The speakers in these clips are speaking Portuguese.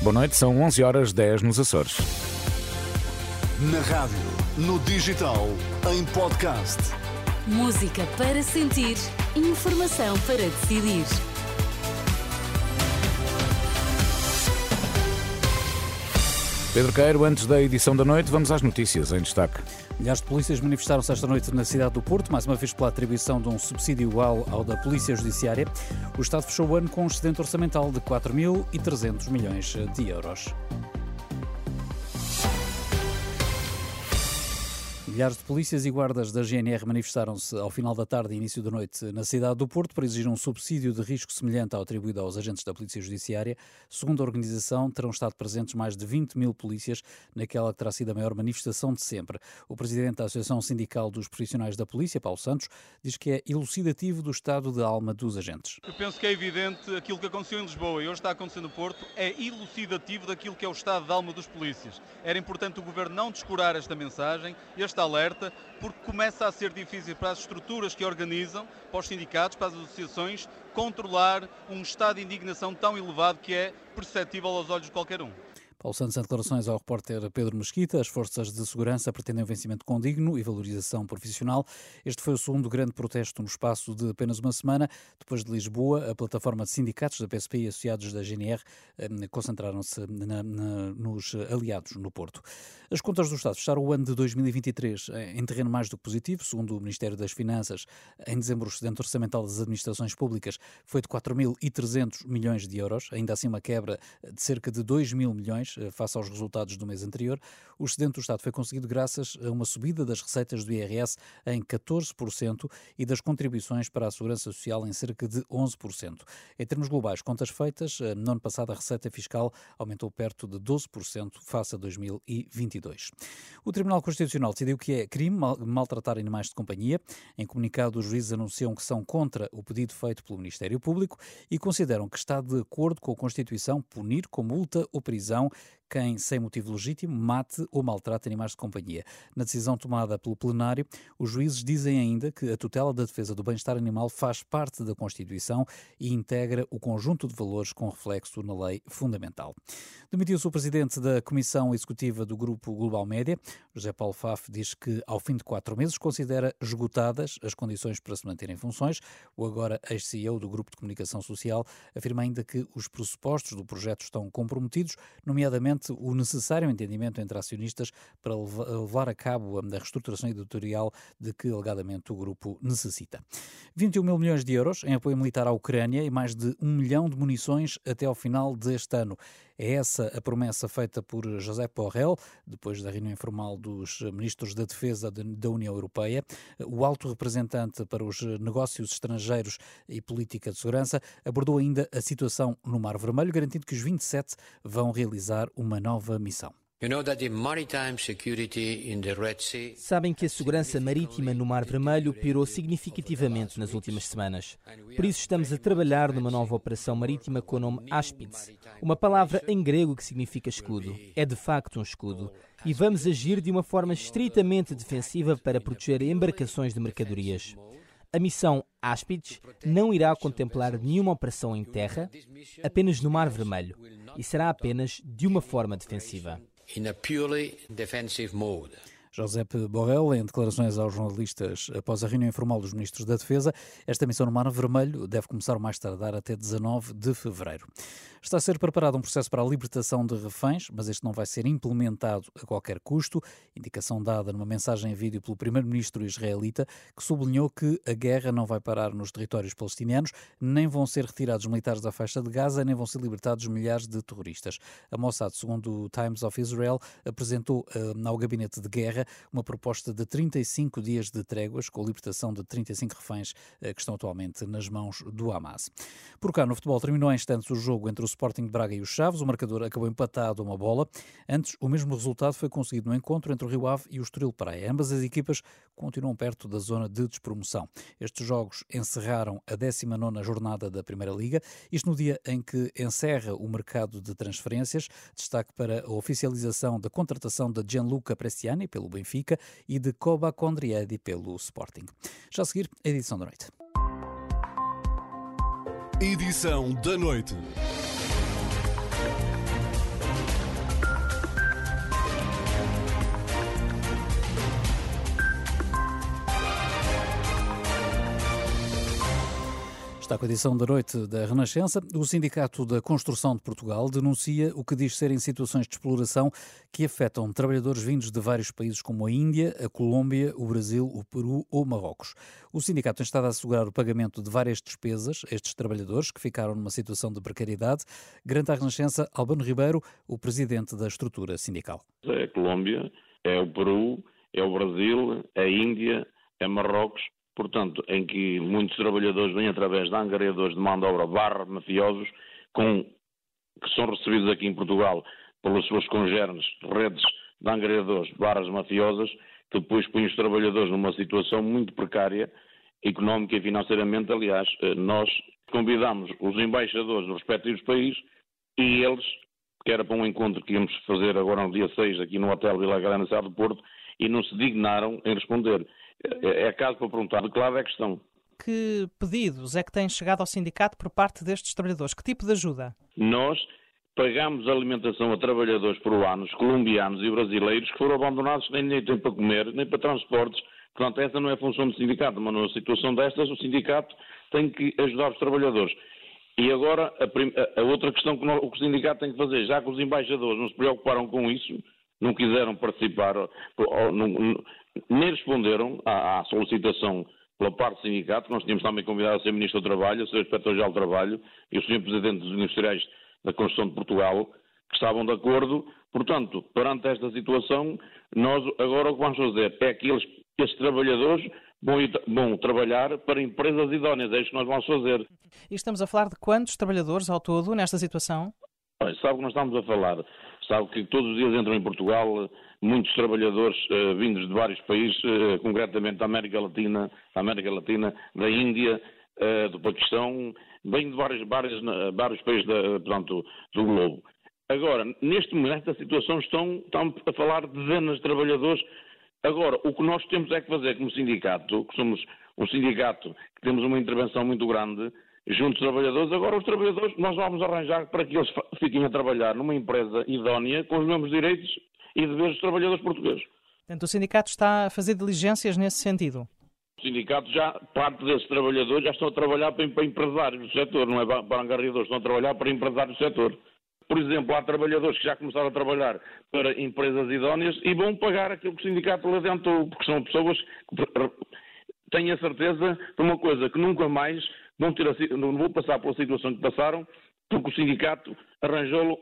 Boa noite, são 11 horas 10 nos Açores. Na rádio, no digital, em podcast. Música para sentir, informação para decidir. Pedro Queiro, antes da edição da noite, vamos às notícias em destaque. Milhares de polícias manifestaram-se esta noite na cidade do Porto, mais uma vez pela atribuição de um subsídio igual ao da Polícia Judiciária. O Estado fechou o ano com um excedente orçamental de 4.300 milhões de euros. Milhares de polícias e guardas da GNR manifestaram-se ao final da tarde e início da noite na cidade do Porto para exigir um subsídio de risco semelhante ao atribuído aos agentes da Polícia Judiciária. Segundo a organização, terão estado presentes mais de 20 mil polícias naquela que terá sido a maior manifestação de sempre. O presidente da Associação Sindical dos Profissionais da Polícia, Paulo Santos, diz que é elucidativo do estado de alma dos agentes. Eu penso que é evidente aquilo que aconteceu em Lisboa e hoje está acontecendo no Porto é elucidativo daquilo que é o estado de alma dos polícias. Era importante o Governo não descurar esta mensagem, este alerta, porque começa a ser difícil para as estruturas que organizam, para os sindicatos, para as associações, controlar um estado de indignação tão elevado que é perceptível aos olhos de qualquer um. Paulo Santos, em declarações ao repórter Pedro Mesquita, as forças de segurança pretendem um vencimento condigno e valorização profissional. Este foi o segundo grande protesto no espaço de apenas uma semana. Depois de Lisboa, a plataforma de sindicatos da PSP e associados da GNR eh, concentraram-se nos aliados no Porto. As contas do Estado fecharam o ano de 2023 eh, em terreno mais do que positivo, segundo o Ministério das Finanças. Em dezembro, o excedente orçamental das administrações públicas foi de 4.300 milhões de euros, ainda assim uma quebra de cerca de 2 mil milhões milhões eh, face aos resultados do mês anterior. O excedente do Estado foi conseguido graças a uma subida das receitas do IRS em 14% e das contribuições para a Segurança Social em cerca de 11%. Em termos globais, contas feitas, eh, no ano passado a receita fiscal aumentou perto de 12% face a 2022. O Tribunal Constitucional decidiu que é crime maltratar animais de companhia. Em comunicado, os juízes anunciam que são contra o pedido feito pelo Ministério Público e consideram que está de acordo com a Constituição punir com multa ou prisão quem, sem motivo legítimo, mate ou maltrate animais de companhia. Na decisão tomada pelo plenário, os juízes dizem ainda que a tutela da defesa do bem-estar animal faz parte da Constituição e integra o conjunto de valores com reflexo na lei fundamental. Demitiu-se o presidente da Comissão Executiva do Grupo Global Média. José Paulo Faf diz que, ao fim de quatro meses, considera esgotadas as condições para se manter em funções. O agora ex-CEO do Grupo de Comunicação Social afirma ainda que os pressupostos do projeto estão comprometidos, nomeadamente o necessário entendimento entre acionistas para levar a cabo a reestruturação editorial de que alegadamente o grupo necessita. 21 mil milhões de euros em apoio militar à Ucrânia e mais de um milhão de munições até ao final deste ano. É essa a promessa feita por José Borrell, depois da reunião informal dos ministros da Defesa da União Europeia. O alto representante para os negócios estrangeiros e política de segurança abordou ainda a situação no Mar Vermelho, garantindo que os 27 vão realizar uma nova missão. Sabem que a segurança marítima no Mar Vermelho piorou significativamente nas últimas semanas. Por isso estamos a trabalhar numa nova operação marítima com o nome Aspids, uma palavra em grego que significa escudo. É de facto um escudo. E vamos agir de uma forma estritamente defensiva para proteger embarcações de mercadorias. A missão Aspids não irá contemplar nenhuma operação em terra, apenas no Mar Vermelho, e será apenas de uma forma defensiva. In a purely defensive mode. Josep Borrell, em declarações aos jornalistas após a reunião informal dos ministros da Defesa, esta missão no Mar Vermelho deve começar mais tardar até 19 de fevereiro. Está a ser preparado um processo para a libertação de reféns, mas este não vai ser implementado a qualquer custo. Indicação dada numa mensagem em vídeo pelo primeiro-ministro israelita, que sublinhou que a guerra não vai parar nos territórios palestinianos, nem vão ser retirados militares da faixa de Gaza, nem vão ser libertados milhares de terroristas. A Mossad, segundo o Times of Israel, apresentou uh, ao gabinete de guerra uma proposta de 35 dias de tréguas, com a libertação de 35 reféns uh, que estão atualmente nas mãos do Hamas. Por cá, no futebol, terminou em instantes o jogo entre o Sporting de Braga e os Chaves. O marcador acabou empatado a uma bola. Antes, o mesmo resultado foi conseguido no encontro entre o Rio Ave e o Estoril Praia. Ambas as equipas continuam perto da zona de despromoção. Estes jogos encerraram a 19ª jornada da Primeira Liga, isto no dia em que encerra o mercado de transferências. Destaque para a oficialização da contratação de Gianluca Prestiani pelo Benfica e de Koba Condriedi pelo Sporting. Já a seguir, a edição da noite. Edição da noite. Está com a edição da noite da Renascença. O Sindicato da Construção de Portugal denuncia o que diz serem situações de exploração que afetam trabalhadores vindos de vários países como a Índia, a Colômbia, o Brasil, o Peru ou Marrocos. O sindicato tem estado a assegurar o pagamento de várias despesas a estes trabalhadores que ficaram numa situação de precariedade. Garante à Renascença Albano Ribeiro, o presidente da estrutura sindical. É a Colômbia, é o Peru, é o Brasil, é a Índia, é Marrocos portanto, em que muitos trabalhadores vêm através de angariadores de mão de obra barra mafiosos, com, que são recebidos aqui em Portugal pelas suas congêneres redes de angariadores barras mafiosas, que depois põem os trabalhadores numa situação muito precária, económica e financeiramente. Aliás, eh, nós convidamos os embaixadores dos respectivos países e eles, que era para um encontro que íamos fazer agora no dia 6 aqui no Hotel Vila Grande, Sá do Porto, e não se dignaram em responder. É, é caso para perguntar de que lado é que estão. Que pedidos é que têm chegado ao sindicato por parte destes trabalhadores? Que tipo de ajuda? Nós pagamos alimentação a trabalhadores peruanos, colombianos e brasileiros que foram abandonados nem, nem têm para comer, nem para transportes. Portanto, essa não é função do sindicato, mas numa situação destas, o sindicato tem que ajudar os trabalhadores. E agora, a, a outra questão que o, sindicato tem que fazer, já que os embaixadores não se preocuparam com isso, não quiseram participar, nem responderam à, à, solicitação pela parte do sindicato. Nós tínhamos também convidado a ser Ministro do Trabalho, a ser Inspetor-Geral do Trabalho e o Sr. Presidente dos Industriais da Construção de Portugal, que estavam de acordo. Portanto, perante esta situação, nós agora o que vamos fazer é que eles, estes trabalhadores vão, vão trabalhar para empresas idóneas. É isso que nós vamos fazer. E estamos a falar de quantos trabalhadores ao todo nesta situação? Sabe o que nós estamos a falar? Sabe que todos os dias entram em Portugal muitos trabalhadores uh, vindos de vários países, uh, concretamente da América Latina, da América Latina, da Índia, uh, do Paquistão, vêm de vários, vários, vários países da, portanto, do globo. Agora, neste momento, a situação estão, estão a falar de dezenas de trabalhadores. Agora, o que nós temos é que fazer como sindicato, que somos um sindicato que temos uma intervenção muito grande, junto aos trabalhadores. Agora, os trabalhadores, nós vamos arranjar para que eles fiquem a trabalhar numa empresa idónea, com os mesmos direitos e deveres dos trabalhadores portugueses. Portanto, o sindicato está a fazer diligências nesse sentido? O sindicato já, parte desses trabalhadores já estão a trabalhar para, para empresários do setor, não é para angariadores, estão a trabalhar para empresários do setor. Por exemplo, há trabalhadores que já começaram a trabalhar para empresas idóneas e vão pagar aquilo que o sindicato lhe adiantou, porque são pessoas que têm a certeza de uma coisa, que nunca mais vão ter a, não vão passar pela situação que passaram, porque o sindicato arranjou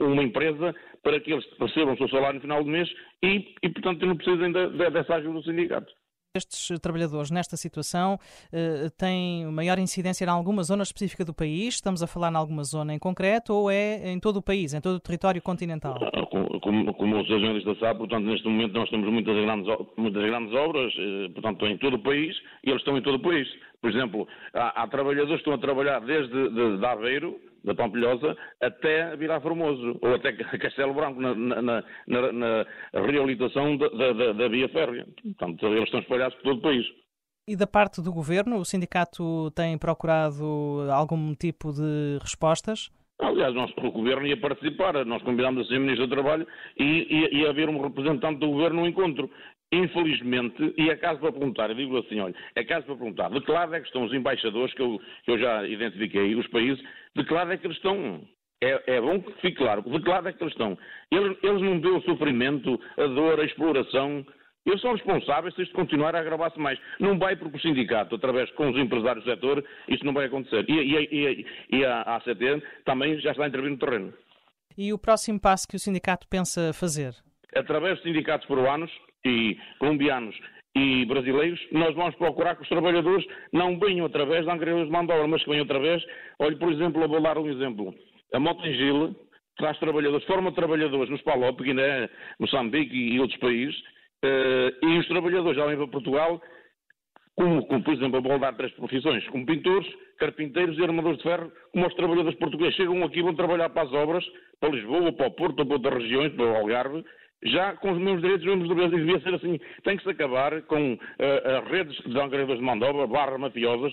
uma empresa para que eles recebam o seu salário no final do mês e, e portanto, não precisem dessa ajuda do sindicato. Estes trabalhadores nesta situação uh, têm maior incidência em alguma zona específica do país? Estamos a falar em alguma zona em concreto ou é em todo o país, em todo o território continental? Ah, como, como, como o Sr. Jornalista sabe, portanto, neste momento nós temos muitas grandes, muitas grandes obras, eh, portanto, em todo o país e eles estão em todo o país. Por exemplo, há, há trabalhadores que estão a trabalhar desde de, de Aveiro, da Pampilhosa, até Vilar Formoso, ou até Castelo Branco, na, na, na, na reabilitação da, da, da, via férrea. Portanto, eles estão espalhados por todo o país. E da parte do governo, o sindicato tem procurado algum tipo de respostas? Aliás, nós, o Governo ia participar, nós convidámos a ser Ministro do Trabalho e ia haver um representante do Governo no encontro. Infelizmente, e é caso para perguntar, eu digo assim, olha, é caso para perguntar, de que lado é que estão os embaixadores, que eu, que eu já identifiquei, os países, de que lado é que eles estão? É, é, bom que fique claro, de que lado é que eles estão? Eles, eles não dão o sofrimento, a dor, a exploração. Eles são responsáveis se isto continuar a agravar-se mais. Não vai porque o sindicato, através com os empresários do setor, isso não vai acontecer. E, e, e, e a ACT também já está a intervir no terreno. E o próximo passo que o sindicato pensa fazer? Através dos sindicatos peruanos, e colombianos e brasileiros, nós vamos procurar que os trabalhadores não venham através da angariadores de mão de obra, mas que venham através, olhe, por exemplo, vou dar um exemplo. A Motengil traz trabalhadores, forma trabalhadores nos Palop, Guiné, Moçambique e outros países, uh, e os trabalhadores já vêm para Portugal, como, como, por exemplo, vou dar três profissões, como pintores, carpinteiros e armadores de ferro, como os trabalhadores portugueses chegam aqui e vão trabalhar para as obras, para Lisboa, para o Porto, para outras regiões, para o Algarve, já com os mesmos direitos, os mesmos deveres, e devia ser assim. Tem que se acabar com uh, redes de angariadores de obra, barras mafiosas,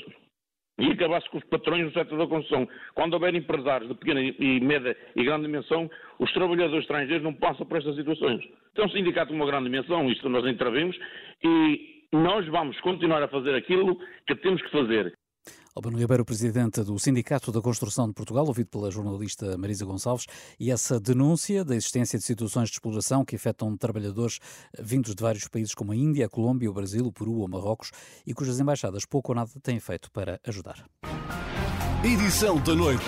e acabar-se com os patrões do setor da construção. Quando houver empresários de pequena e média e grande dimensão, os trabalhadores estrangeiros não passam por estas situações. Então, o sindicato de uma grande dimensão, isto nós intervimos, e nós vamos continuar a fazer aquilo que temos que fazer. Albano Ribeiro, presidente do Sindicato da Construção de Portugal, ouvido pela jornalista Marisa Gonçalves, e essa denúncia da existência de situações de exploração que afetam trabalhadores vindos de vários países como a Índia, a Colômbia, o Brasil, o Peru ou Marrocos e cujas embaixadas pouco ou nada têm feito para ajudar. Edição da noite.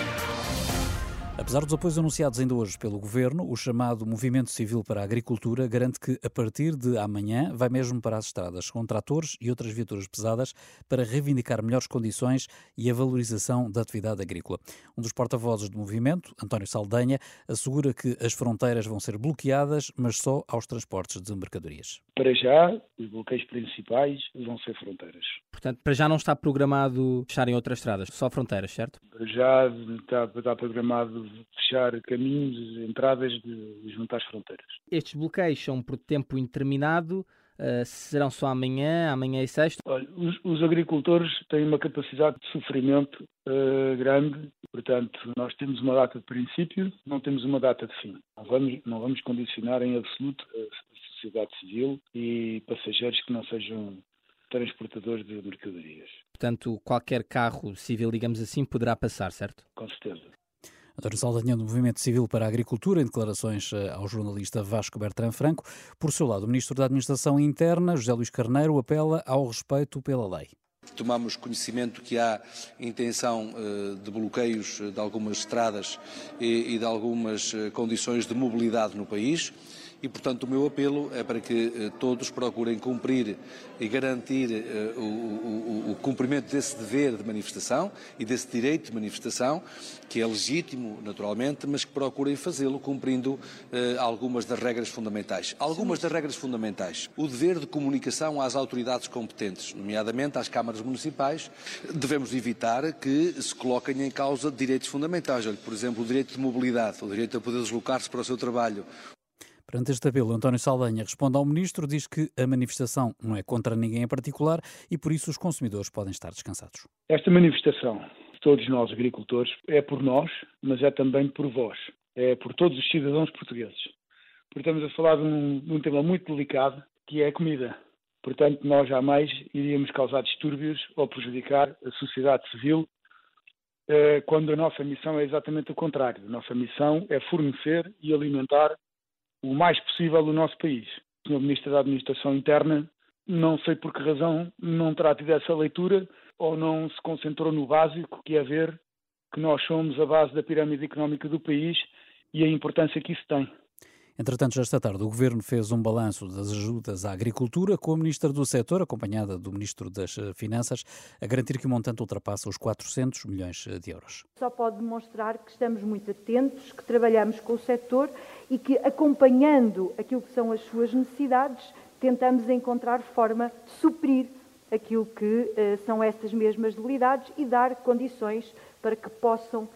Apesar dos apoios anunciados ainda hoje pelo Governo, o chamado Movimento Civil para a Agricultura garante que, a partir de amanhã, vai mesmo para as estradas com tratores e outras viaturas pesadas para reivindicar melhores condições e a valorização da atividade agrícola. Um dos porta-vozes do movimento, António Saldanha, assegura que as fronteiras vão ser bloqueadas, mas só aos transportes de mercadorias. Para já, os bloqueios principais vão ser fronteiras. Portanto, para já não está programado fecharem outras estradas, só fronteiras, certo? Para já está, está programado fechar caminhos, entradas de, às fronteiras. Estes bloqueios são por tempo indeterminado, Uh, serão só amanhã, amanhã e sexta? Olha, os, os, agricultores têm uma capacidade de sofrimento uh, grande, portanto, nós temos uma data de princípio, não temos uma data de fim. Não vamos, não vamos condicionar em absoluto a sociedade civil e passageiros que não sejam transportadores de mercadorias. Portanto, qualquer carro civil, digamos assim, poderá passar, certo? Com certeza. António Saldanha, do Movimento Civil para a Agricultura, em declarações eh, ao jornalista Vasco Bertrand Franco. Por seu lado, o Ministro da Administração Interna, José Luís Carneiro, apela ao respeito pela lei. Tomamos conhecimento que há intenção eh, de bloqueios de algumas estradas e de algumas eh, condições de mobilidade no país e, portanto, o meu apelo é para que eh, todos procurem cumprir e garantir eh, o, cumprimento desse dever de manifestação e desse direito de manifestação, que é legítimo, naturalmente, mas que procurem fazê-lo cumprindo eh, algumas das regras fundamentais. Algumas das regras fundamentais. O dever de comunicação às autoridades competentes, nomeadamente às câmaras municipais. Devemos evitar que se coloquem em causa direitos fundamentais. Olha, por exemplo, o direito de mobilidade, o direito a poder deslocar-se para o seu trabalho, Perante este apelo, António Saldanha responde ao Ministro, diz que a manifestação não é contra ninguém em particular e por isso os consumidores podem estar descansados. Esta manifestação, todos nós agricultores, é por nós, mas é também por vós, é por todos os cidadãos portugueses. Porque estamos a falar de um, de um tema muito delicado, que é a comida. Portanto, nós jamais iríamos causar distúrbios ou prejudicar a sociedade civil eh, quando a nossa missão é exatamente o contrário. A nossa missão é fornecer e alimentar o mais possível o nosso país. O Sr. Ministro da Administração Interna, não sei por que razão, não terá tido essa leitura ou não se concentrou no básico, que é ver que nós somos a base da pirâmide económica do país e a importância que isso tem. Entretanto, já esta tarde, o Governo fez um balanço das ajudas à agricultura com a Ministra do Setor, acompanhada do Ministro das eh, Finanças, a garantir que o montante ultrapassa os 400 milhões eh, de euros. Só pode demonstrar que estamos muito atentos, que trabalhamos com o setor e que, acompanhando aquilo que são as suas necessidades, tentamos encontrar forma de suprir aquilo que uh, são essas mesmas debilidades e dar condições para que possam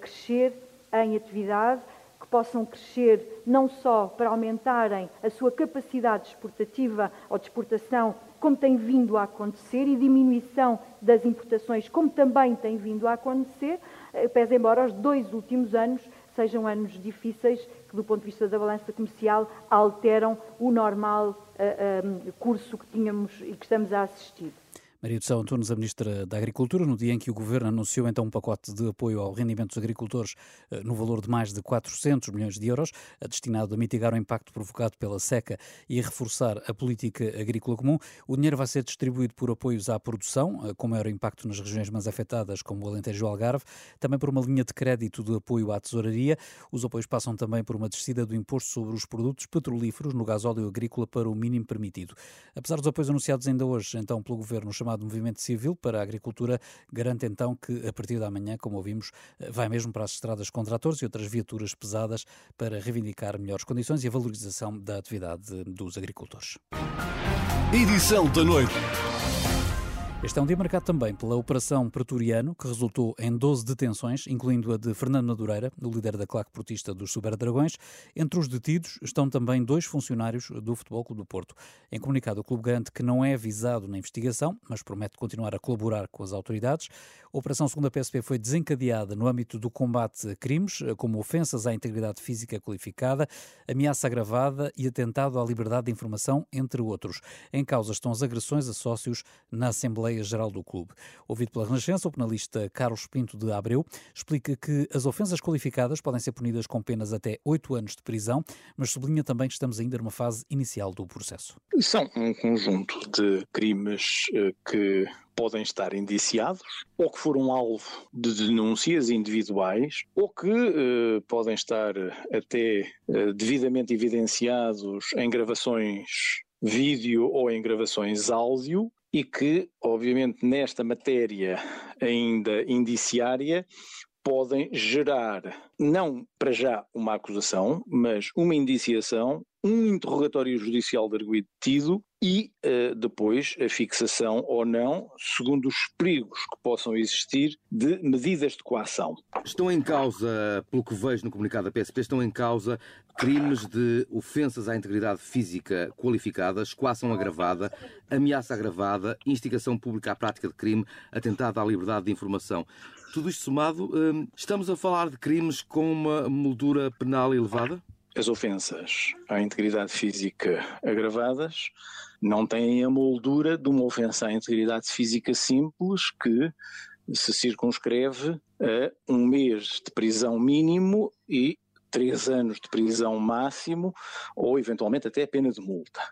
crescer em atividade que possam crescer não só para aumentarem a sua capacidade exportativa ou de exportação, como tem vindo a acontecer, e diminuição das importações, como também tem vindo a acontecer, eh, pese embora os dois últimos anos sejam anos difíceis que, do ponto de vista da balança comercial, alteram o normal uh, um, curso que tínhamos e que estamos a assistir. Maria do Céu Antunes, a Ministra da Agricultura, no dia em que o Governo anunciou então um pacote de apoio ao rendimento dos agricultores eh, no valor de mais de 400 milhões de euros, eh, destinado a mitigar o impacto provocado pela seca e a reforçar a política agrícola comum. O dinheiro vai ser distribuído por apoios à produção, eh, com maior impacto nas regiões mais afetadas, como o Alentejo e o Algarve, também por uma linha de crédito de apoio à tesouraria. Os apoios passam também por uma descida do imposto sobre os produtos petrolíferos no gasóleo agrícola para o mínimo permitido. Apesar dos apoios anunciados ainda hoje, então, pelo Governo chamado chamado Movimento Civil para a Agricultura garante então que, a partir da manhã, como ouvimos, vai mesmo para as estradas com tratores e outras viaturas pesadas para reivindicar melhores condições e a valorização da atividade dos agricultores. Edição da noite. Este é um dia marcado também pela Operação Pretoriano, que resultou em 12 detenções, incluindo a de Fernando Madureira, o líder da claque portista dos Superdragões. Entre os detidos estão também dois funcionários do Futebol Clube do Porto. Em comunicado, o clube garante que não é avisado na investigação, mas promete continuar a colaborar com as autoridades. A operação, segundo a PSP, foi desencadeada no âmbito do combate a crimes, como ofensas à integridade física qualificada, ameaça agravada e atentado à liberdade de informação, entre outros. Em causa estão as agressões a sócios na Assembleia Assembleia Geral do Clube. Ouvido pela Renascença, o penalista Carlos Pinto de Abreu explica que as ofensas qualificadas podem ser punidas com penas até oito anos de prisão, mas sublinha também que estamos ainda numa fase inicial do processo. São um conjunto de crimes eh, que podem estar indiciados ou que foram alvo de denúncias individuais ou que eh, podem estar até eh, devidamente evidenciados em gravações vídeo ou em gravações áudio e que, obviamente, nesta matéria ainda indiciária, podem gerar, não para já uma acusação, mas uma indiciação, um interrogatório judicial de arguido detido e uh, depois a fixação ou não, segundo os perigos que possam existir, de medidas de coação. Estão em causa, pelo que vejo no comunicado da PSP, estão em causa crimes de ofensas à integridade física qualificadas, coação agravada, ameaça agravada, instigação pública à prática de crime, atentado à liberdade de informação. Tudo isto somado, hum, estamos a falar de crimes com uma moldura penal elevada? As ofensas à integridade física agravadas não têm a moldura de uma ofensa à integridade física simples que se circunscreve a um mês de prisão mínimo e três anos de prisão máximo ou eventualmente até pena de multa.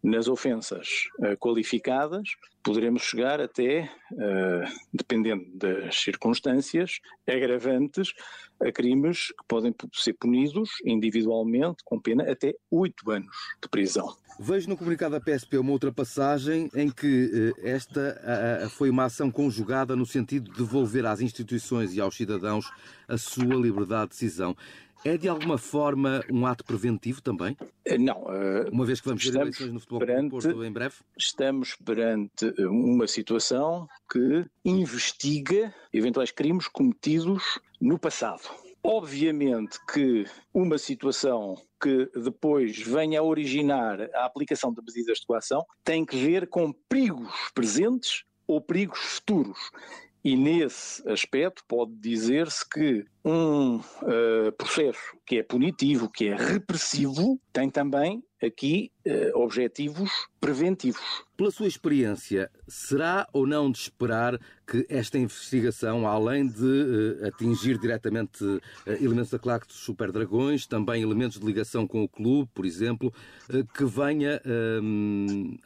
Nas ofensas uh, qualificadas, poderemos chegar até, uh, dependendo das circunstâncias, agravantes a crimes que podem ser punidos individualmente com pena até oito anos de prisão. Vejo no comunicado da PSP uma outra passagem em que uh, esta foi uma ação conjugada no sentido de devolver às instituições e aos cidadãos a sua liberdade de decisão. É de alguma forma um ato preventivo também? Eh, não. Uh, uma vez que vamos ter eleições no futebol perante, Porto em breve? Estamos perante uma situação que investiga eventuais crimes cometidos no passado. Obviamente que uma situação que depois venha a originar a aplicação de medidas de coação tem que ver com perigos presentes ou perigos futuros. E nesse aspecto pode dizer-se que um uh, processo que é punitivo, que é repressivo, tem também aqui uh, objetivos preventivos. Pela sua experiência, será ou não de esperar que esta investigação, além de uh, atingir diretamente elementos da claque dos Super Dragões, também elementos de ligação com o clube, por exemplo, que venha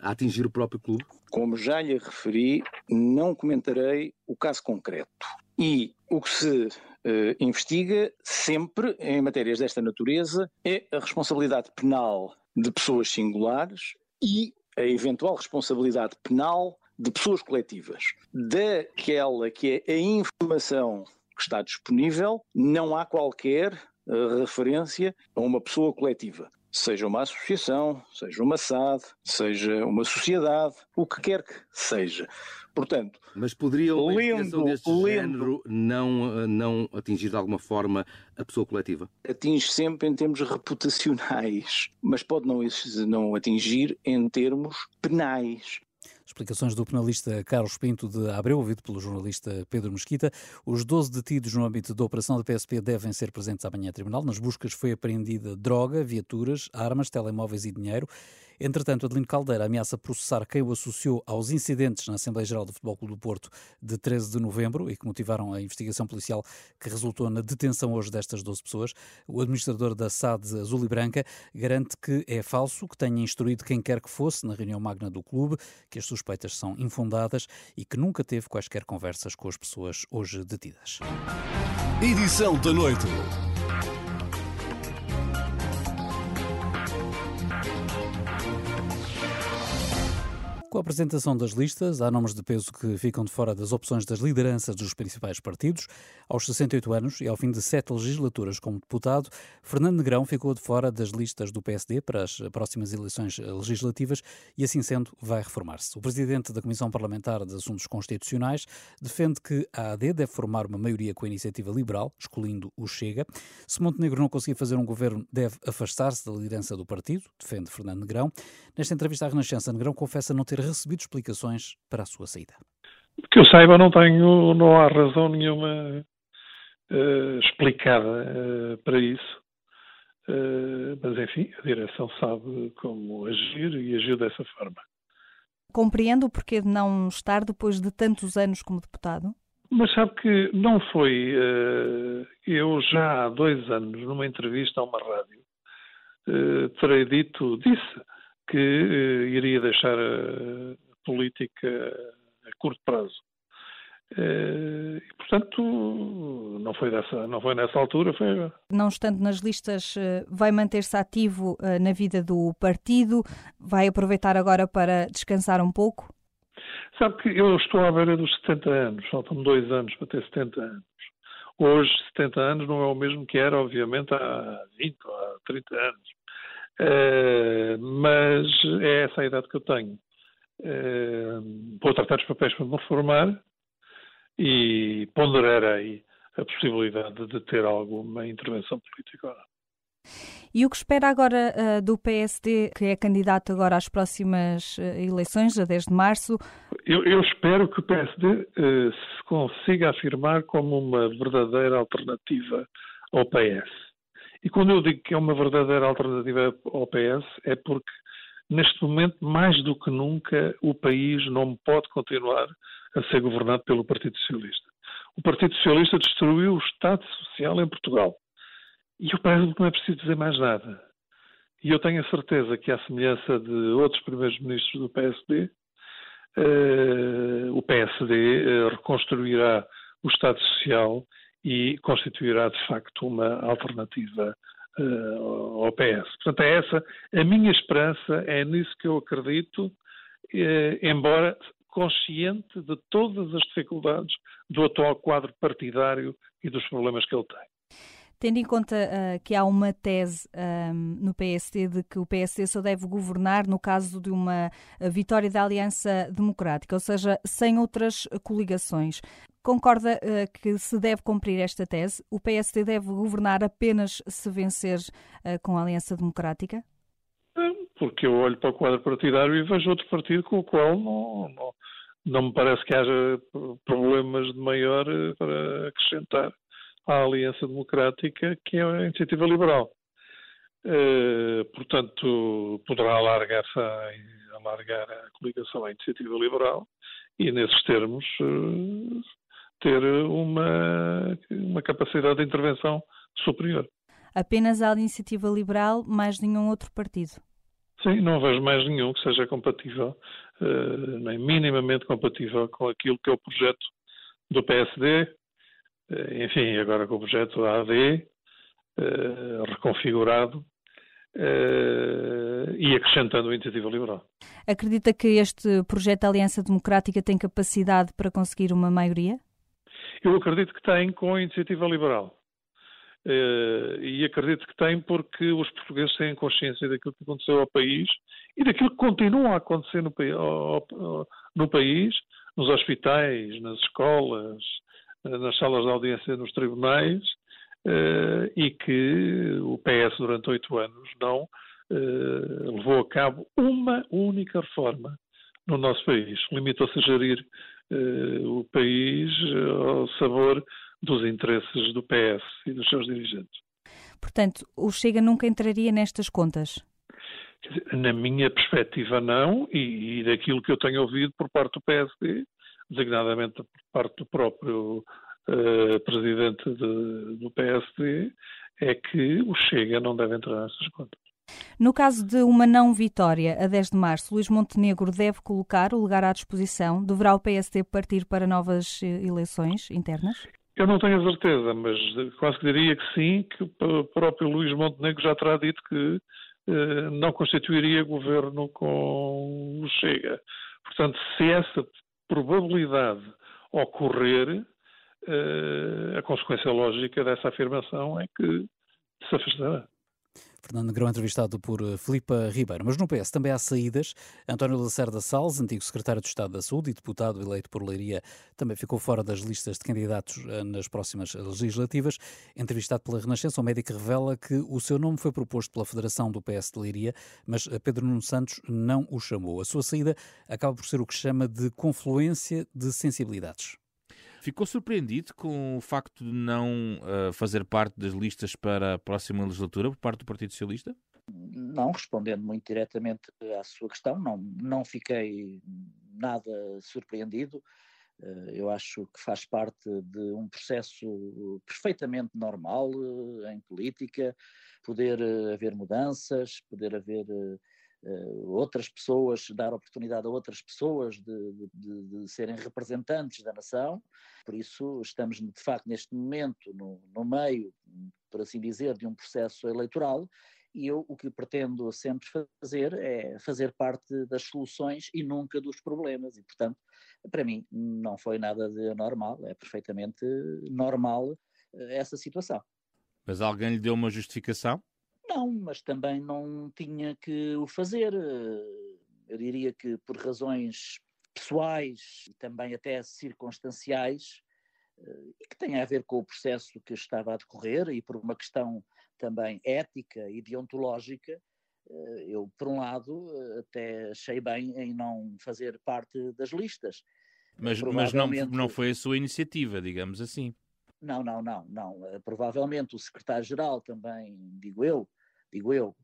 a atingir o próprio clube? Como já lhe referi, não comentarei o caso concreto. E o que se uh, investiga sempre em matérias desta natureza é a responsabilidade penal de pessoas singulares e a eventual responsabilidade penal de pessoas coletivas. Daquela que é a informação que está disponível, não há qualquer uh, referência a uma pessoa coletiva seja uma associação, seja uma SAD, seja uma sociedade, o que quer que seja. Portanto, mas poderia uma lendo, deste lendo, género não, não atingir de alguma forma a pessoa coletiva? Atinge sempre em termos reputacionais, mas pode não, não atingir em termos penais. Explicações do penalista Carlos Pinto de Abreu, ouvido pelo jornalista Pedro Mesquita. Os 12 detidos no âmbito da operação da PSP devem ser presentes amanhã a tribunal. Nas buscas foi apreendida droga, viaturas, armas, telemóveis e dinheiro. Entretanto, Adelino Caldeira ameaça processar quem o associou aos incidentes na Assembleia Geral do Futebol Clube do Porto de 13 de novembro e que motivaram a investigação policial que resultou na detenção hoje destas 12 pessoas. O administrador da SAD Azul e Branca garante que é falso, que tenha instruído quem quer que fosse na reunião magna do clube, que as suspeitas são infundadas e que nunca teve quaisquer conversas com as pessoas hoje detidas. Edição da noite. Com a apresentação das listas, há nomes de peso que ficam de fora das opções das lideranças dos principais partidos. Aos 68 anos e ao fim de sete legislaturas como deputado, Fernando Negrão ficou de fora das listas do PSD para as próximas eleições legislativas e, assim sendo, vai reformar-se. O presidente da Comissão Parlamentar de Assuntos Constitucionais defende que a AD deve formar uma maioria com a iniciativa liberal, excluindo o Chega. Se Montenegro não conseguir fazer um governo, deve afastar-se da liderança do partido, defende Fernando Negrão. Nesta entrevista à Renascença, Negrão confessa não ter ter recebido explicações para a sua saída. Que eu saiba, não tenho, não há razão nenhuma uh, explicada uh, para isso. Uh, mas enfim, a direção sabe como agir e agiu dessa forma. Compreendo o porquê de não estar depois de tantos anos como deputado? Mas sabe que não foi. Uh, eu já há dois anos, numa entrevista a uma rádio, uh, terei dito, disse que uh, iria deixar a política a curto prazo. E, portanto, não foi, dessa, não foi nessa altura, foi agora. Não estando nas listas, vai manter-se ativo na vida do partido? Vai aproveitar agora para descansar um pouco? Sabe que eu estou à beira dos 70 anos, faltam-me dois anos para ter 70 anos. Hoje, 70 anos não é o mesmo que era, obviamente, há 20 ou há 30 anos. Uh, mas é essa a idade que eu tenho. Uh, vou tratar os papéis para me reformar e ponderarei a possibilidade de ter alguma intervenção política. E o que espera agora uh, do PSD, que é candidato agora às próximas eleições, a 10 de março? Eu, eu espero que o PSD eh, se consiga afirmar como uma verdadeira alternativa ao PS. E quando eu digo que é uma verdadeira alternativa ao PS, é porque neste momento, mais do que nunca, o país não pode continuar a ser governado pelo Partido Socialista. O Partido Socialista destruiu o Estado Social em Portugal. E eu penso que não é preciso dizer mais nada. E eu tenho a certeza que, à semelhança de outros primeiros ministros do PSD, eh, o PSD eh, reconstruirá o Estado Social e constituirá, de facto, uma alternativa eh, ao PS. Portanto, é essa a minha esperança, é nisso que eu acredito, embora consciente de todas as dificuldades do atual quadro partidário e dos problemas que ele tem. Tendo em conta uh, que há uma tese um, ehm, no PSD de que o PSD só deve governar no caso de uma eh, vitória da Aliança Democrática, ou seja, sem outras coligações. Concorda uh, que se deve cumprir esta tese? O PSD deve governar apenas se vencer uh, com a Aliança Democrática? Porque eu olho para o quadro partidário e vejo outro partido com o qual não, não, não me parece que haja problemas de maior para acrescentar à Aliança Democrática, que é a Iniciativa Liberal. Uh, portanto, poderá alargar-se a, alargar a coligação à Iniciativa Liberal e, nesses termos, uh, ter uma, uma capacidade de intervenção superior. Apenas a Iniciativa Liberal, mais nenhum outro partido? Sim, não vejo mais nenhum que seja compatível, uh, nem minimamente compatível com aquilo que é o projeto do PSD, eh, enfim, agora com o projeto AD eh, reconfigurado eh, e acrescentando a iniciativa liberal. Acredita que este projeto da Aliança Democrática tem capacidade para conseguir uma maioria? Eu acredito que tem com a iniciativa liberal. e acredito que tem porque os portugueses têm consciência daquilo que aconteceu ao país e daquilo que continua a acontecer no, no país, nos hospitais, nas escolas, nas salas de audiência nos tribunais uh, e que o PS durante oito anos não levou a cabo uma única reforma no nosso país. Limitou-se a gerir o país ao sabor dos interesses do PS e dos seus dirigentes. Portanto, o Chega nunca entraria nestas contas? Na minha perspectiva, não, e, e daquilo que eu tenho ouvido por parte do PSD, designadamente por parte do próprio uh, presidente de, do PSD, é que o Chega não deve entrar nessas contas. No caso de uma não vitória a 10 de março, Luís Montenegro deve colocar o lugar à disposição? Deverá o PSD partir para novas eh, eleições internas? Eu não tenho a certeza, mas quase que diria que sim, que o próprio Luís Montenegro já terá dito que eh, não constituiria governo com o Chega. Portanto, se essa probabilidade ocorrer, uh, a consequência lógica dessa afirmação é que se afastará. Fernando Negrão, entrevistado por eh, Filipa Ribeiro. Mas no PS também há saídas. António Lacerda Salles, antigo secretário de Estado da Saúde e deputado eleito por Leiria, também ficou fora das listas de candidatos eh, nas próximas legislativas. Entrevistado pela Renascença, o médico revela que o seu nome foi proposto pela Federação do PS de Leiria, mas Pedro Nuno Santos não o chamou. A sua saída acaba por ser o que chama de confluência de sensibilidades. Ficou surpreendido com o facto de não uh, fazer parte das listas para a próxima legislatura por parte do Partido Socialista? não, respondendo muito diretamente à sua questão, não, não fiquei nada surpreendido. Eh, eu acho que faz parte de um processo perfeitamente normal eh, em política, poder haver mudanças, poder haver outras pessoas, dar oportunidade a outras pessoas de, de, de, serem representantes da nação. Por isso, estamos de facto neste momento no, no meio, por assim dizer, de um processo eleitoral e eu o que pretendo sempre fazer é fazer parte das soluções e nunca dos problemas. E, portanto, para mim não foi nada de anormal, é perfeitamente normal eh, essa situação. Mas alguém lhe deu uma justificação? Não, mas também não tinha que o fazer. Eu diria que por razões pessoais e também até circunstanciais, eh, e que têm a ver com o processo que estava a decorrer e por uma questão também ética e deontológica, eh, eu, por um lado, eh, até achei bem em não fazer parte das listas. Mas, mas não, não foi a sua iniciativa, digamos assim. Não, não, não, não. Provavelmente o secretário-geral também, digo eu, digo eu,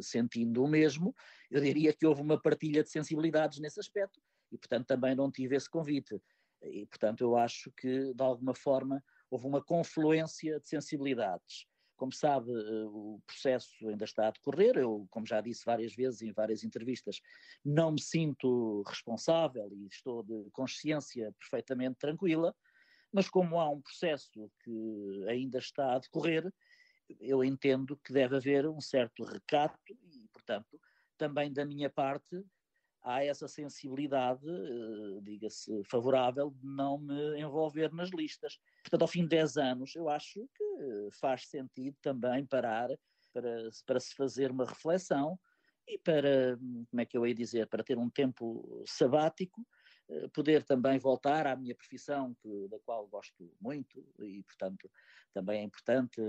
sentindo o mesmo, eu diria que houve uma partilha de sensibilidades nesse aspecto e, portanto, também não tive esse convite. E, portanto, eu acho que, de alguma forma, houve uma confluência de sensibilidades. Como sabe, eh, o processo ainda está a decorrer. Eu, como já disse várias vezes em várias entrevistas, não me sinto responsável e estou de consciência perfeitamente tranquila, mas como há um processo que ainda está a decorrer, eu entendo que deve haver um certo recato e, portanto, também da minha parte, há essa sensibilidade, eh, diga-se, favorável de não me envolver nas listas. Portanto, ao fim de 10 anos, eu acho que faz sentido também parar para, para se fazer uma reflexão e para, como é que eu ia dizer, para ter um tempo sabático, eh, poder também voltar à minha profissão, que, da qual gosto muito e, portanto, também é importante,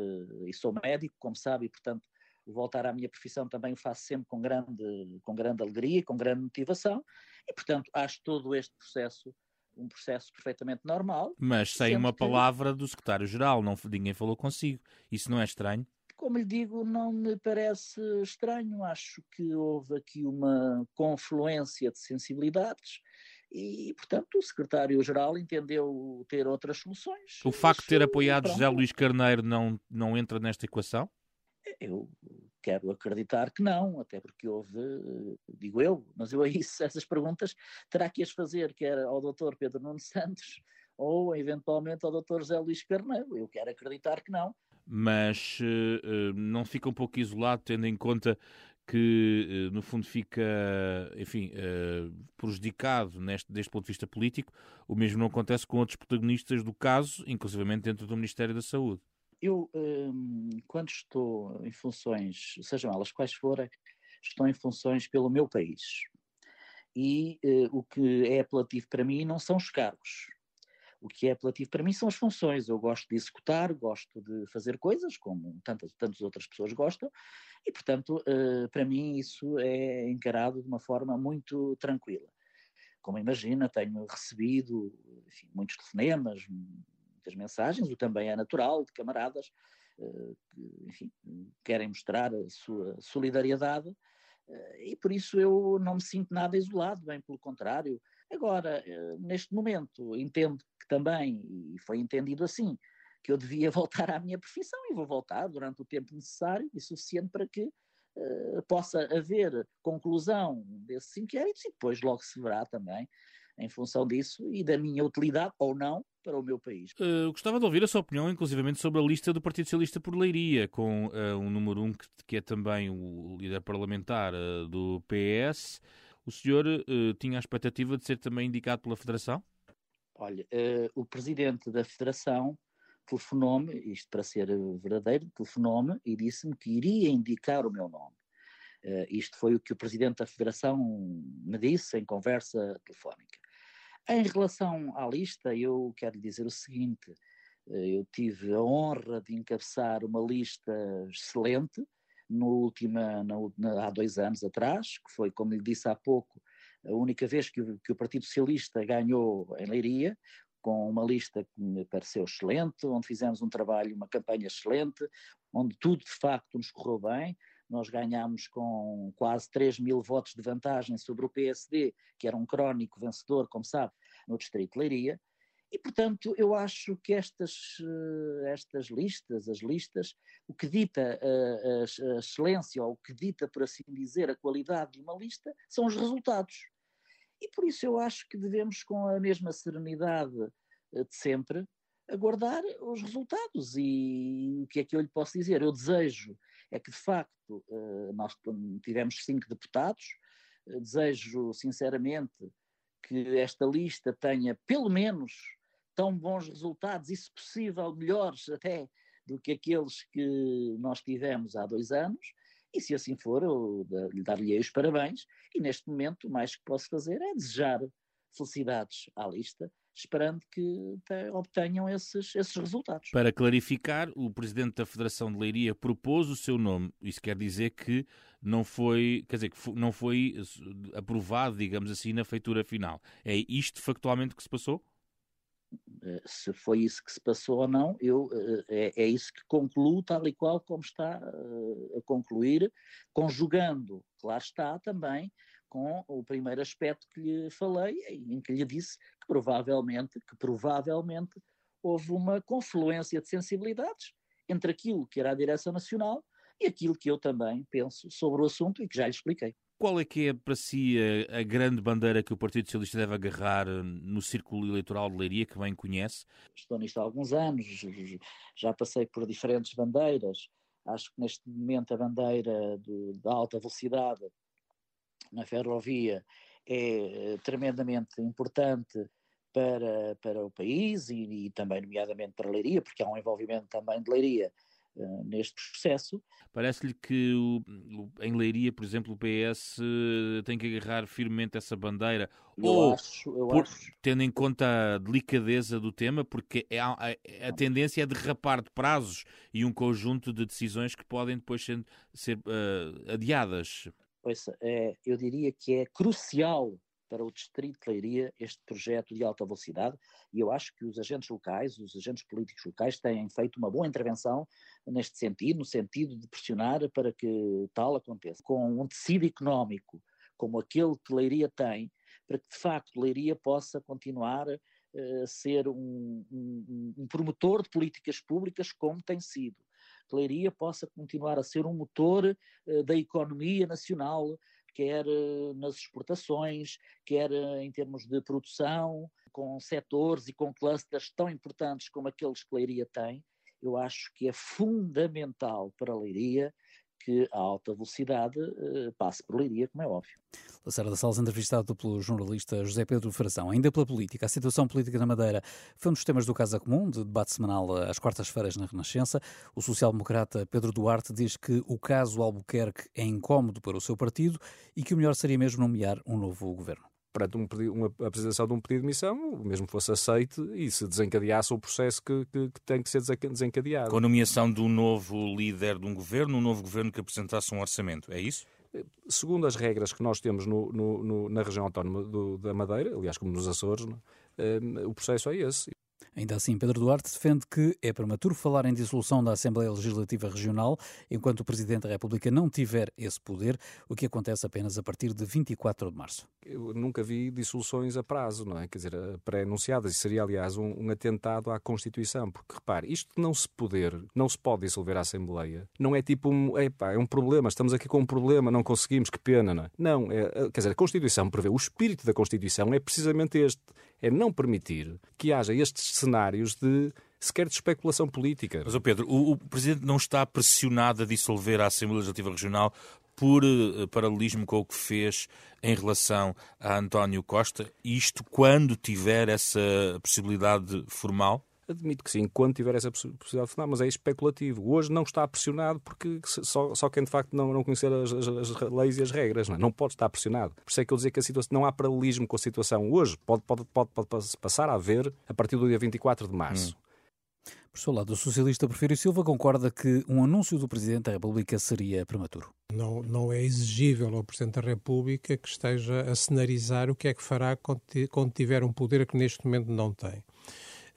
e sou médico, como sabe, e, portanto, voltar à minha profissão também o faço sempre com grande, com grande alegria, com grande motivação, e portanto acho todo este processo um processo perfeitamente normal. Mas sem uma palavra do secretário-geral, não, ninguém falou consigo. Isso não é estranho? Como lhe digo, não me parece estranho. Acho que houve aqui uma confluência de sensibilidades e, portanto, o secretário-geral entendeu ter outras soluções. O facto de ter apoiado José Luís Carneiro não, não entra nesta equação? Eu quero acreditar que não, até porque houve, digo eu, mas eu a isso, essas perguntas terá que as fazer, quer ao Dr. Pedro Nuno Santos ou eventualmente ao Dr. José Luís Carneiro. Eu quero acreditar que não. Mas uh, não fica um pouco isolado, tendo em conta que, uh, no fundo, fica, enfim, uh, prejudicado neste, deste ponto de vista político. O mesmo não acontece com outros protagonistas do caso, inclusivamente dentro do Ministério da Saúde eu, hum, quando estou em funções, sejam elas quais forem, estou em funções pelo meu país. E uh, o que é apelativo para mim não são os cargos. O que é apelativo para mim são as funções. Eu gosto de executar, gosto de fazer coisas, como tantas, tantas outras pessoas gostam, e, portanto, uh, para mim isso é encarado de uma forma muito tranquila. Como imagina, tenho recebido enfim, muitos telefonemas, muitas mensagens, o também é natural, de camaradas uh, que, enfim, querem mostrar a sua solidariedade uh, e por isso eu não me sinto nada isolado, bem pelo contrário. Agora, uh, neste momento, entendo que também, e foi entendido assim, que eu devia voltar à minha profissão e vou voltar durante o tempo necessário e suficiente para que uh, possa haver conclusão desses inquéritos e depois logo se verá também em função disso e da minha utilidade ou não para o meu país. Uh, gostava de ouvir a sua opinião, inclusivamente, sobre a lista do Partido Socialista por Leiria, com uh, um número um que, que, é também o líder parlamentar uh, do PS. O senhor tinha a expectativa de ser também indicado pela Federação? Olha, o presidente da Federação telefonou-me, isto para ser verdadeiro, telefonou-me e disse-me que iria indicar o meu nome. Uh, isto foi o que o presidente da Federação me disse em conversa telefónica. Em relação à lista, eu quero dizer o seguinte: eh, eu tive a honra de encabeçar uma lista excelente no última, na, há dois anos atrás, que foi, como lhe disse há pouco, a única vez que o, que o Partido Socialista ganhou em Leiria, com uma lista que me pareceu excelente, onde fizemos um trabalho, uma campanha excelente, onde tudo de facto nos correu bem, nós ganhámos com quase 3 mil votos de vantagem sobre o PSD, que era um crónico vencedor, como sabe, no Distrito de Leiria. E, portanto, eu acho que estas, eh, estas listas, as listas, o que dita a, a, a excelência, ou o que dita, por assim dizer, a qualidade de uma lista, são os resultados. E por isso eu acho que devemos, com a mesma serenidade eh, de sempre, aguardar os resultados. E o que é que eu lhe posso dizer? Eu desejo é que, de facto, eh, nós tivemos cinco deputados, desejo sinceramente que esta lista tenha pelo menos tão bons resultados e, se possível, melhores até do que aqueles que nós tivemos há dois anos. E se assim for, eu lhe dar-lhe os parabéns. E neste momento, o mais que posso fazer é desejar felicidades à lista, esperando que obtenham esses, esses resultados. Para clarificar, o presidente da Federação de Leiria propôs o seu nome. Isso quer dizer que não foi, quer dizer, que não foi aprovado, digamos assim, na feitura final. É isto factualmente que se passou? Eh, se foi isso que se passou ou não, eu, eh, é, é isso que concluo tal e qual como está eh, a concluir, conjugando, claro está, também com o primeiro aspecto que lhe falei, em que lhe disse que provavelmente, que provavelmente houve uma confluência de sensibilidades entre aquilo que era a direção nacional e aquilo que eu também penso sobre o assunto e que já lhe expliquei. Qual é que é para si a, a, grande bandeira que o Partido Socialista deve agarrar eh, no círculo eleitoral de Leiria, que bem conhece? Estou nisto há alguns anos, já passei por diferentes bandeiras. Acho que neste momento a bandeira do, da alta velocidade na ferrovia é eh, tremendamente importante para, para o país e, e também, nomeadamente, para Leiria, porque há um envolvimento também de Leiria uh, neste processo. Parece-lhe que o, o, em Leiria, por exemplo, o PS uh, tem que agarrar firmemente essa bandeira? Eu Ou, acho, eu por, acho. tendo em conta a delicadeza do tema, porque é, a, a, a tendência é derrapar de prazos e um conjunto de decisões que podem depois ser, ser uh, adiadas. Pois, é, eu diria que é crucial para o Distrito de Leiria este projeto de alta velocidade e eu acho que os agentes locais, os agentes políticos locais têm feito uma boa intervenção neste sentido, no sentido de pressionar para que tal aconteça. Com um tecido económico como aquele que Leiria tem, para que de facto Leiria possa continuar eh, a ser um, um, um promotor de políticas públicas como tem sido. Que Leiria possa continuar a ser um motor uh, da economia nacional, quer eh, nas exportações, quer eh, em termos de produção, com setores e com clusters tão importantes como aqueles que Leiria tem, eu acho que é fundamental para a Leiria que a alta velocidade uh, passe por Leiria, como é óbvio. Lacerda Salles, entrevistado pelo jornalista José Pedro Frazão. Ainda pela política, a situação política na Madeira foi um dos temas do Casa Comum, de debate semanal às quartas-feiras na Renascença. O social-democrata Pedro Duarte diz que o caso Albuquerque é incómodo para o seu partido e que o melhor seria mesmo nomear um novo governo perante um pedido, uma apresentação de um pedido de missão, mesmo fosse aceite e se desencadeasse o processo que, que, que, tem que ser desencadeado. Com a nomeação de um novo líder de um governo, um novo governo que apresentasse um orçamento, é isso? Segundo as regras que nós temos no, no, no, na região autónoma do, da Madeira, aliás, como nos Açores, é? o processo é esse. Ainda assim, Pedro Duarte defende que é prematuro falar em dissolução da Assembleia Legislativa Regional enquanto o Presidente da República não tiver esse poder, o que acontece apenas a partir de 24 de março. Eu nunca vi dissoluções a prazo, não é? Quer dizer, pré-anunciadas. Isso seria, aliás, um, um, atentado à Constituição, porque repare, isto não se poder, não se pode dissolver a Assembleia, não é tipo um, epá, é um problema, estamos aqui com um problema, não conseguimos, que pena, não é? Não, é, quer dizer, a Constituição prevê, o espírito da Constituição é precisamente este, é não permitir que haja estes cenários de sequer de especulação política. Mas, oh Pedro, o, o Presidente não está pressionado a dissolver a Assembleia Legislativa Regional por uh, paralelismo com o que fez em relação a António Costa, isto quando tiver essa possibilidade formal? Admito que sim, quando tiver essa possibilidade final, mas é especulativo. Hoje não está pressionado porque só, só quem de facto não, não conhecer as, as, as leis e as regras não, é? não pode estar pressionado. Por isso é que eu dizer que a situação não há paralelismo com a situação hoje. Pode, pode, pode, pode passar a haver a partir do dia 24 de março. Hum. Por seu lado, o socialista Porfírio Silva concorda que um anúncio do Presidente da República seria prematuro. Não, não é exigível ao Presidente da República que esteja a cenarizar o que é que fará quando tiver um poder que neste momento não tem.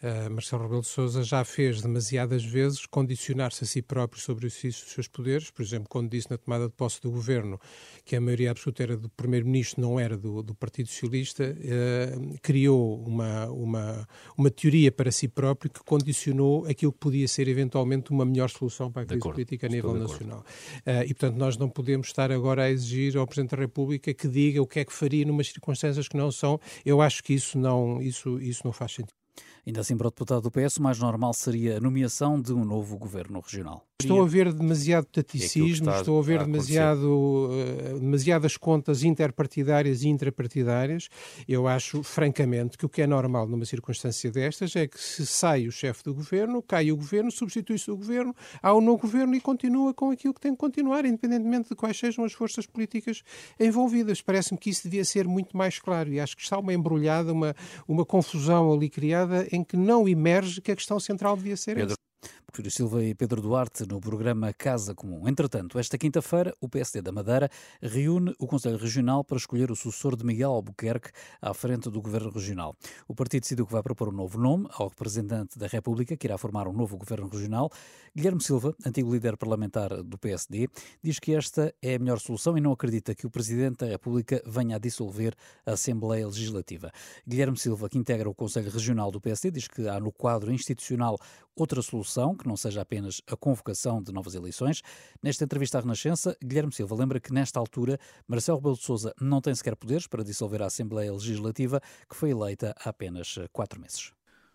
Uh, Marcelo Rebelo de Sousa já fez demasiadas vezes condicionar-se a si próprio sobre o exercício dos seus poderes, por exemplo, quando disse na tomada de posse do governo que a maioria absoluta era do primeiro-ministro, não era do, do Partido Socialista, uh, criou uma, uma, uma teoria para si próprio que condicionou aquilo que podia ser eventualmente uma melhor solução para a crise política a nível nacional. Uh, e, portanto, nós não podemos estar agora a exigir ao Presidente da República que diga o que é que faria numas circunstâncias que não são. Eu acho que isso não, isso, isso não faz sentido. Ainda assim, para o deputado do PS, o mais normal seria a nomeação de um novo governo regional. Estou a ver demasiado taticismo, é estou a ver a demasiado, uh, demasiadas contas interpartidárias e intrapartidárias. Eu acho, francamente, que o que é normal numa circunstância destas é que se sai o chefe do governo, cai o governo, substitui-se o governo, há um novo governo e continua com aquilo que tem que continuar, independentemente de quais sejam as forças políticas envolvidas. Parece-me que isso devia ser muito mais claro e acho que está uma embrulhada, uma, uma confusão ali criada em que não emerge que a questão central devia ser Pedro. essa. Porfírio Silva e Pedro Duarte no programa Casa Comum. Entretanto, esta quinta-feira, o PSD da Madeira reúne o Conselho Regional para escolher o sucessor de Miguel Albuquerque à frente do Governo Regional. O partido decidiu que vai propor um novo nome ao representante da República, que irá formar um novo Governo Regional. Guilherme Silva, antigo líder parlamentar do PSD, diz que esta é a melhor solução e não acredita que o Presidente da República venha a dissolver a Assembleia Legislativa. Guilherme Silva, que integra o Conselho Regional do PSD, diz que há no quadro institucional outra solução, que não seja apenas a convocação de novas eleições. Nesta entrevista à Renascença, Guilherme Silva lembra que, nesta altura, Marcelo Rebelo de Sousa não tem sequer poderes para dissolver a Assembleia Legislativa, que foi eleita há apenas quatro meses.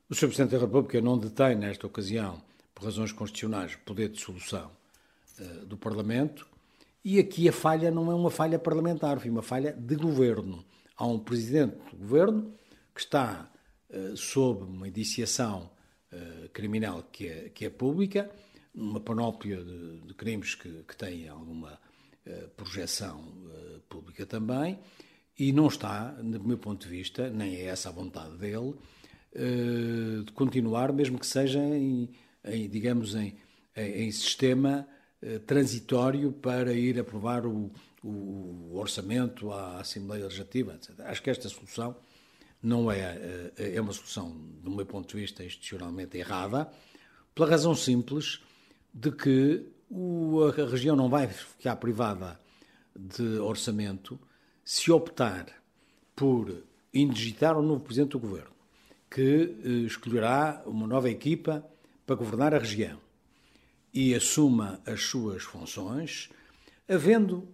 O Sr. Presidente da República não detém, nesta ocasião, por razões constitucionais, poder de solução uh, do Parlamento. E aqui a falha não é uma falha parlamentar, foi uma falha de governo. Há um Presidente do Governo que está uh, sob uma indiciação uh, criminal que é, que é pública, uma panóplia de, de crimes que, que têm alguma uh, projeção uh, pública também, e não está, do meu ponto de vista, nem é essa a vontade dele, de continuar, mesmo que seja em, em digamos, em, em sistema transitório para ir aprovar o, o orçamento à Assembleia Legislativa, etc. Acho que esta solução não é, eh, é uma solução, do meu ponto de vista, institucionalmente errada, pela razão simples de que a região não vai ficar privada de orçamento se optar por indigitar um novo Presidente do Governo, que eh, escolherá uma nova equipa para governar a região e assuma as suas funções, havendo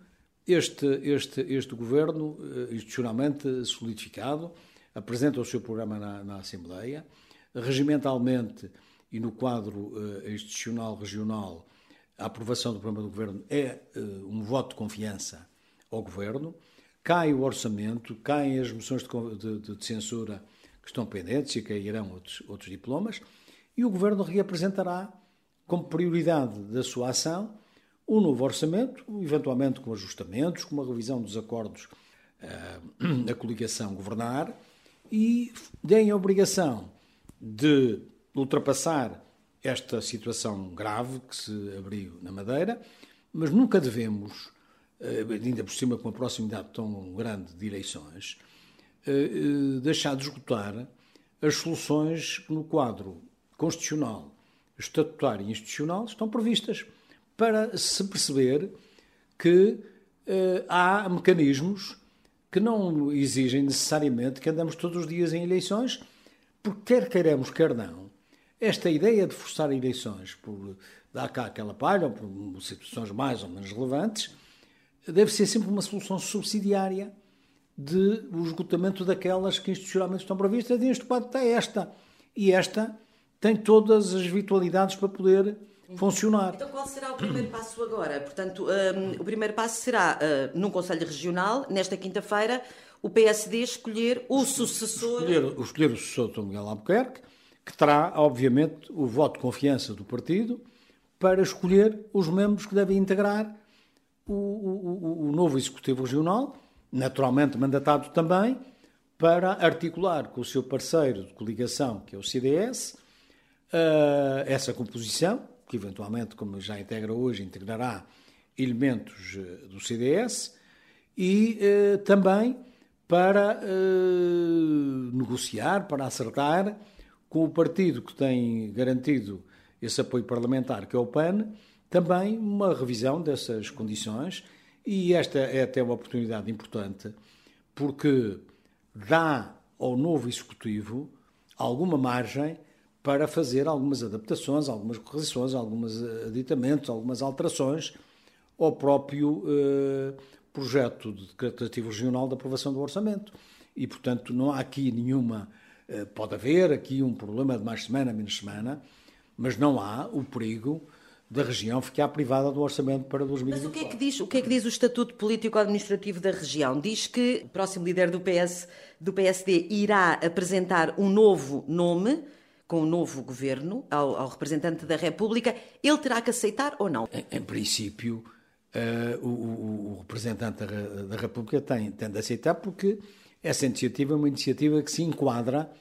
este, este, este governo eh, institucionalmente solidificado apresenta o seu programa na, na Assembleia, regimentalmente e no quadro uh, institucional regional, a aprovação do programa do Governo é uh, um voto de confiança ao Governo, cai o orçamento, caem as moções de, de, de censura que estão pendentes e cairão outros, outros diplomas, e o Governo reapresentará como prioridade da sua ação um novo orçamento, eventualmente com ajustamentos, com uma revisão dos acordos uh, da coligação governar, e têm a obrigação de ultrapassar esta situação grave que se abriu na Madeira, mas nunca devemos, eh, ainda por cima com uma proximidade tão grande de eleições, eh, eh, deixar de esgotar as soluções que no quadro constitucional, estatutário e institucional estão previstas para se perceber que há mecanismos que não exigem necessariamente que andamos todos os dias em eleições, porque quer queiramos, quer não, esta ideia de forçar eleições por dar cá aquela palha, ou por situações mais ou menos relevantes, deve ser sempre uma solução subsidiária de o esgotamento daquelas que institucionalmente estão previstas, e neste quadro está esta. E esta tem todas as virtualidades para poder funcionar. Então, qual será o primeiro passo agora? Portanto, um, o primeiro passo será, uh, num Conselho Regional, nesta quinta-feira, o PSD escolher o sucessor. Escolher, escolher o sucessor de Miguel Albuquerque, que terá, obviamente, o voto de confiança do partido para escolher os membros que devem integrar o, o, o novo Executivo Regional, naturalmente mandatado também, para articular com o seu parceiro de coligação, que é o CDS, uh, essa composição que eventualmente, como já integra hoje, integrará elementos eh, do CDS, e eh, também para eh, negociar, para acertar com o partido que tem garantido esse apoio parlamentar, que é o PAN, também uma revisão dessas condições. E esta é até uma oportunidade importante porque dá ao novo Executivo alguma margem para fazer algumas adaptações, algumas correções, alguns aditamentos, algumas alterações ao próprio eh, projeto de decretativo regional de aprovação do orçamento. E, portanto, não há aqui nenhuma. Eh, pode haver aqui um problema de mais semana, menos semana, mas não há o perigo da região ficar privada do orçamento para 2024. Mas o que é que diz o, que é que diz o Estatuto Político-Administrativo da região? Diz que o próximo líder do, PS, do PSD irá apresentar um novo nome com o novo governo ao, ao, representante da República. Ele terá que aceitar ou não? Em, em princípio, uh, o, o, o, representante da, da República tem, tem de aceitar porque essa iniciativa é uma iniciativa que se enquadra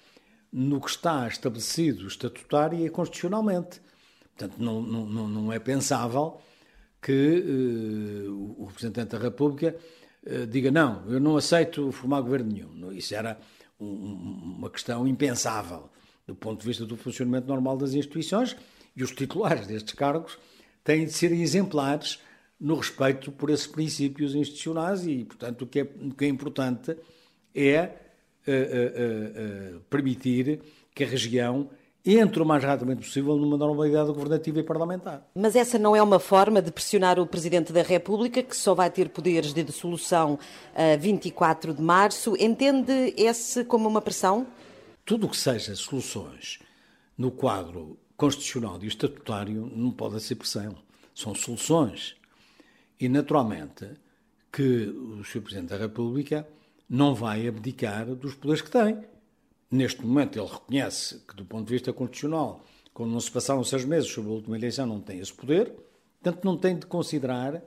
no que está estabelecido estatutária e constitucionalmente. Portanto, não, não, não é pensável que uh, o representante da República uh, diga não, eu não aceito formar governo nenhum. Isso era um, uma questão impensável do ponto de vista do funcionamento normal das instituições e os titulares destes cargos têm de ser exemplares no respeito por esses princípios institucionais e, portanto, o que é, o que é importante é uh, permitir que a região entre o mais rapidamente possível numa normalidade governativa e parlamentar. Mas essa não é uma forma de pressionar o Presidente da República, que só vai ter poderes de dissolução a 24 de março. Entende esse como uma pressão? Tudo o que seja soluções no quadro constitucional e estatutário não pode ser pressão. São soluções. E, naturalmente, que o Sr. Presidente da República não vai abdicar dos poderes que tem Neste momento, ele reconhece que, do ponto de vista constitucional, quando não se passaram seis meses sobre a última eleição, não tem esse poder, portanto, não tem de considerar,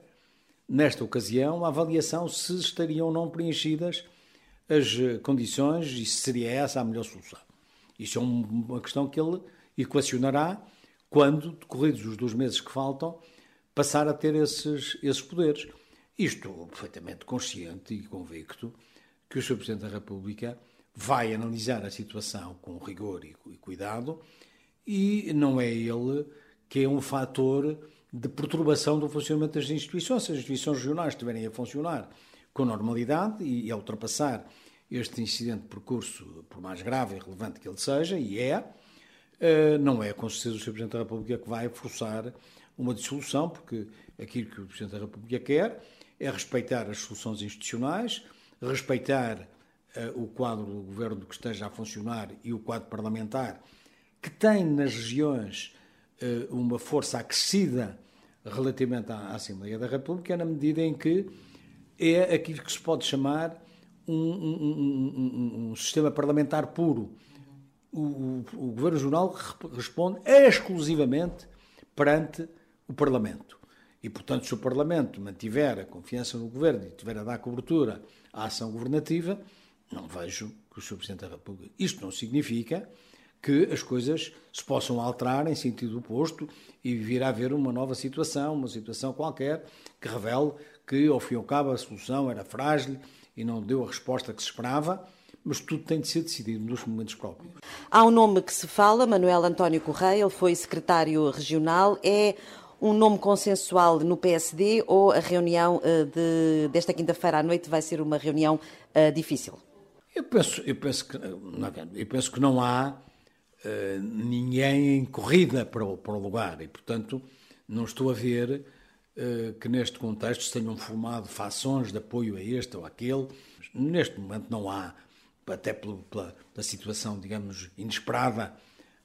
nesta ocasião, a avaliação se estariam não preenchidas as eh, condições e se seria essa a melhor solução. Isso é uma questão que ele equacionará quando, decorridos os dois meses que faltam, passar a ter esses, esses poderes. Isto perfeitamente consciente e convicto que o Sr. Presidente da República vai analisar a situação com rigor e cuidado e não é ele que é um fator de perturbação do funcionamento das instituições. Se as instituições regionais estiverem a funcionar com normalidade e a ultrapassar este incidente de percurso, por mais grave e relevante que ele seja, e é, eh, não é com certeza o Sr. Presidente da República que vai forçar uma dissolução, porque aquilo que o Presidente da República quer é respeitar as soluções institucionais, respeitar uh, o quadro do governo que esteja a funcionar e o quadro parlamentar, que tem nas regiões uh, uma força acrescida relativamente à, Assembleia da República, na medida em que é aquilo que se pode chamar um, um, um, um sistema parlamentar puro. O, o, o Governo Regional responde exclusivamente perante o Parlamento. E, portanto, se o Parlamento mantiver a confiança no Governo e tiver a dar cobertura à ação governativa, não vejo que o Sr. Presidente da República. Isto não significa que as coisas se possam alterar em sentido oposto e vir a haver uma nova situação, uma situação qualquer, que revele que, ao fim e ao cabo, a solução era frágil e não deu a resposta que se esperava, mas tudo tem de ser decidido nos momentos próprios. Há um nome que se fala, Manuel António Correia, ele foi secretário regional, é um nome consensual no PSD ou a reunião eh, de, desta quinta-feira à noite vai ser uma reunião uh, difícil? Eu penso, eu penso, que, não, eu penso que não há uh, ninguém em corrida para o, para o lugar e, portanto, não estou a ver que neste contexto se tenham formado fações de apoio a este ou aquele. Neste momento não há, até pela, pela, pela situação, digamos, inesperada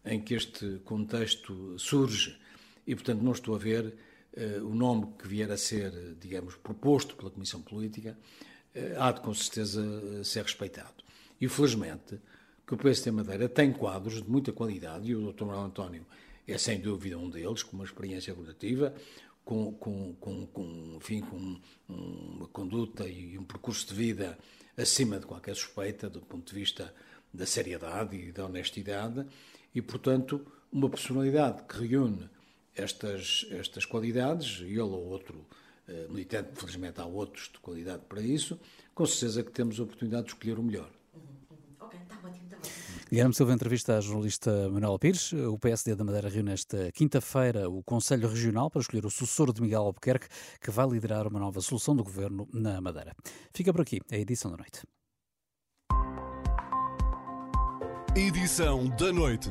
em que este contexto surge e, portanto, não estou a ver uh, o nome que vier a ser, digamos, proposto pela Comissão Política há de com certeza ser respeitado. E felizmente que o PSD Madeira tem quadros de muita qualidade e o Dr. Manuel António é sem dúvida um deles, com uma experiência relativa, com, com, com, com, enfim, com uma conduta e um percurso de vida acima de qualquer suspeita do ponto de vista da seriedade e da honestidade e, portanto, uma personalidade que reúne estas, estas qualidades, ele ou outro eh, militante, felizmente há outros de qualidade para isso, com certeza que temos a oportunidade de escolher o melhor. Guilherme Silva entrevista a jornalista Manuel Pires. O PSD da Madeira reúne esta quinta-feira o Conselho Regional para escolher o sucessor de Miguel Albuquerque, que vai liderar uma nova solução do governo na Madeira. Fica por aqui a edição da noite. Edição da noite.